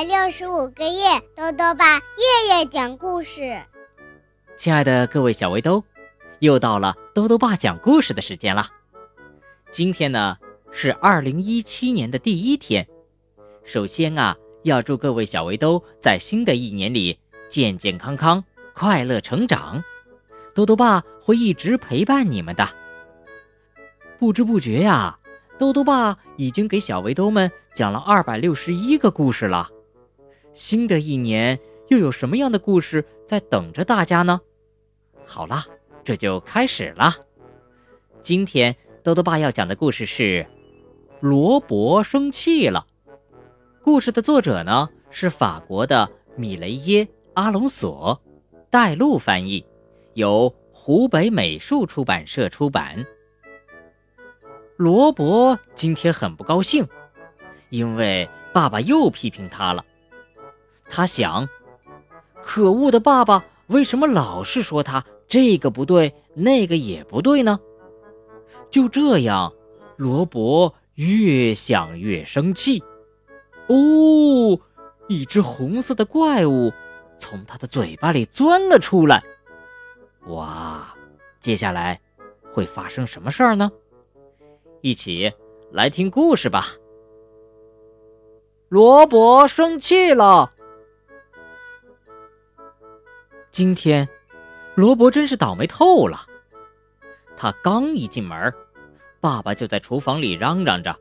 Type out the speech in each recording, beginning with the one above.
百六十五个夜，豆豆爸夜夜讲故事。亲爱的各位小围兜，又到了豆豆爸讲故事的时间了。今天呢是二零一七年的第一天，首先啊，要祝各位小围兜在新的一年里健健康康、快乐成长。豆豆爸会一直陪伴你们的。不知不觉呀。豆豆爸已经给小围兜们讲了二百六十一个故事了，新的一年又有什么样的故事在等着大家呢？好啦，这就开始了。今天豆豆爸要讲的故事是《罗伯生气了》。故事的作者呢是法国的米雷耶·阿隆索，带路翻译，由湖北美术出版社出版。罗伯今天很不高兴，因为爸爸又批评他了。他想：可恶的爸爸为什么老是说他这个不对，那个也不对呢？就这样，罗伯越想越生气。哦，一只红色的怪物从他的嘴巴里钻了出来。哇，接下来会发生什么事儿呢？一起来听故事吧。罗伯生气了。今天，罗伯真是倒霉透了。他刚一进门，爸爸就在厨房里嚷嚷着：“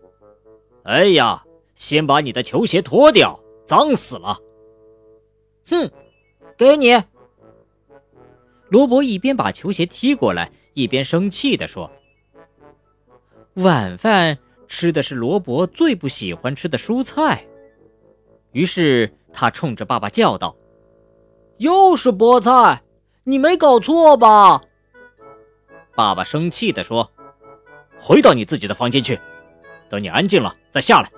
哎呀，先把你的球鞋脱掉，脏死了！”哼，给你。罗伯一边把球鞋踢过来，一边生气地说。晚饭吃的是罗伯最不喜欢吃的蔬菜，于是他冲着爸爸叫道：“又是菠菜，你没搞错吧？”爸爸生气地说：“回到你自己的房间去，等你安静了再下来。”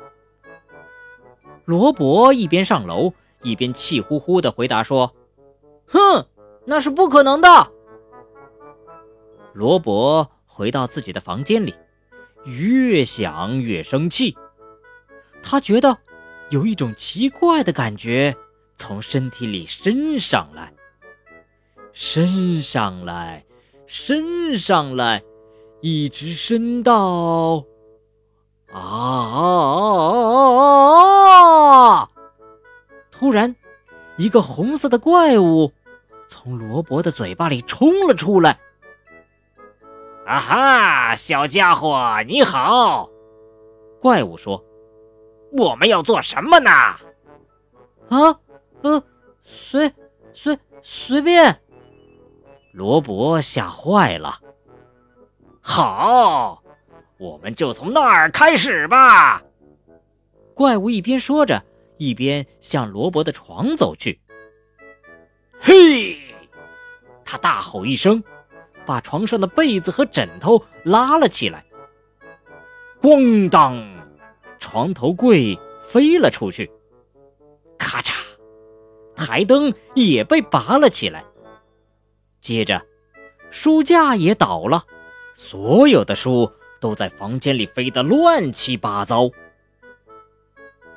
罗伯一边上楼一边气呼呼地回答说：“哼，那是不可能的。”罗伯回到自己的房间里。越想越生气，他觉得有一种奇怪的感觉从身体里升上来，升上来，升上来，一直升到啊啊啊！突然，一个红色的怪物从罗伯的嘴巴里冲了出来。啊哈，小家伙，你好！怪物说：“我们要做什么呢？”啊，呃，随随随便。罗伯吓坏了。好，我们就从那儿开始吧。怪物一边说着，一边向罗伯的床走去。嘿！他大吼一声。把床上的被子和枕头拉了起来，咣当，床头柜飞了出去，咔嚓，台灯也被拔了起来。接着，书架也倒了，所有的书都在房间里飞得乱七八糟。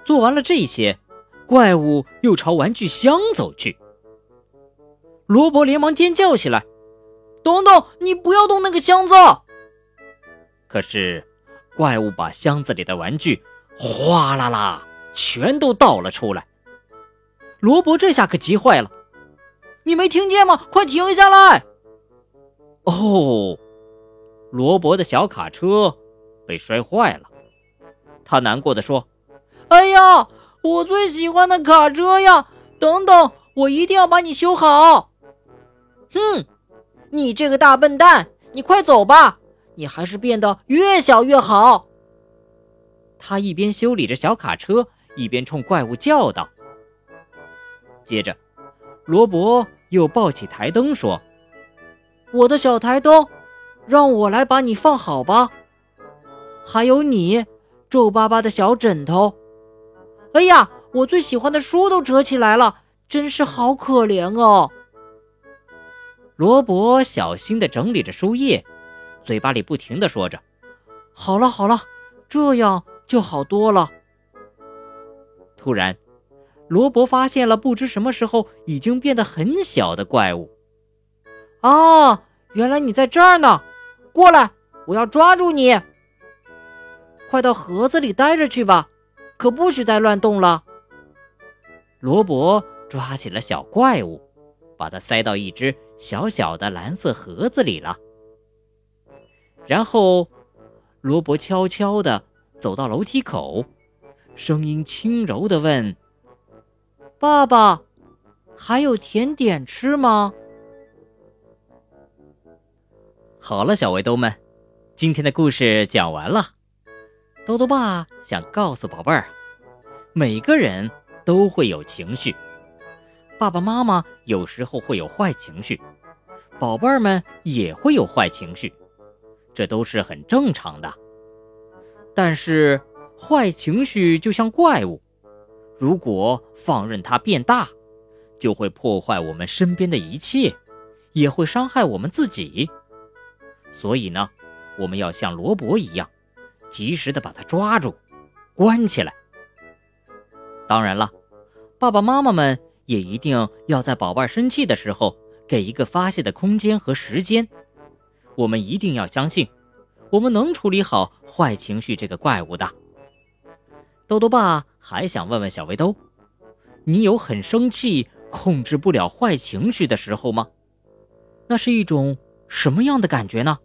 做完了这些，怪物又朝玩具箱走去。罗伯连忙尖叫起来。等等，你不要动那个箱子！可是，怪物把箱子里的玩具哗啦啦全都倒了出来。罗伯这下可急坏了，你没听见吗？快停下来！哦，罗伯的小卡车被摔坏了，他难过的说：“哎呀，我最喜欢的卡车呀！等等，我一定要把你修好。”哼。你这个大笨蛋，你快走吧！你还是变得越小越好。他一边修理着小卡车，一边冲怪物叫道。接着，罗伯又抱起台灯说：“我的小台灯，让我来把你放好吧。还有你，皱巴巴的小枕头。哎呀，我最喜欢的书都折起来了，真是好可怜哦。”罗伯小心地整理着书页，嘴巴里不停地说着：“好了好了，这样就好多了。”突然，罗伯发现了不知什么时候已经变得很小的怪物。哦，原来你在这儿呢！过来，我要抓住你！快到盒子里待着去吧，可不许再乱动了。罗伯抓起了小怪物，把它塞到一只小小的蓝色盒子里了。然后，罗伯悄悄地走到楼梯口，声音轻柔地问：“爸爸，还有甜点吃吗？”好了，小围兜们，今天的故事讲完了。兜兜爸想告诉宝贝儿，每个人都会有情绪，爸爸妈妈有时候会有坏情绪，宝贝儿们也会有坏情绪。这都是很正常的，但是坏情绪就像怪物，如果放任它变大，就会破坏我们身边的一切，也会伤害我们自己。所以呢，我们要像罗伯一样，及时的把它抓住，关起来。当然了，爸爸妈妈们也一定要在宝贝生气的时候，给一个发泄的空间和时间。我们一定要相信，我们能处理好坏情绪这个怪物的。豆豆爸还想问问小围兜，你有很生气、控制不了坏情绪的时候吗？那是一种什么样的感觉呢？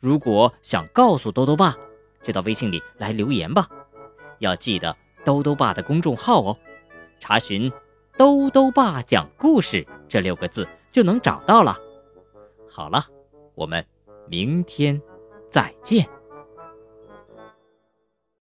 如果想告诉兜兜爸，就到微信里来留言吧。要记得兜兜爸的公众号哦，查询“兜兜爸讲故事”这六个字就能找到了。好了。我们明天再见。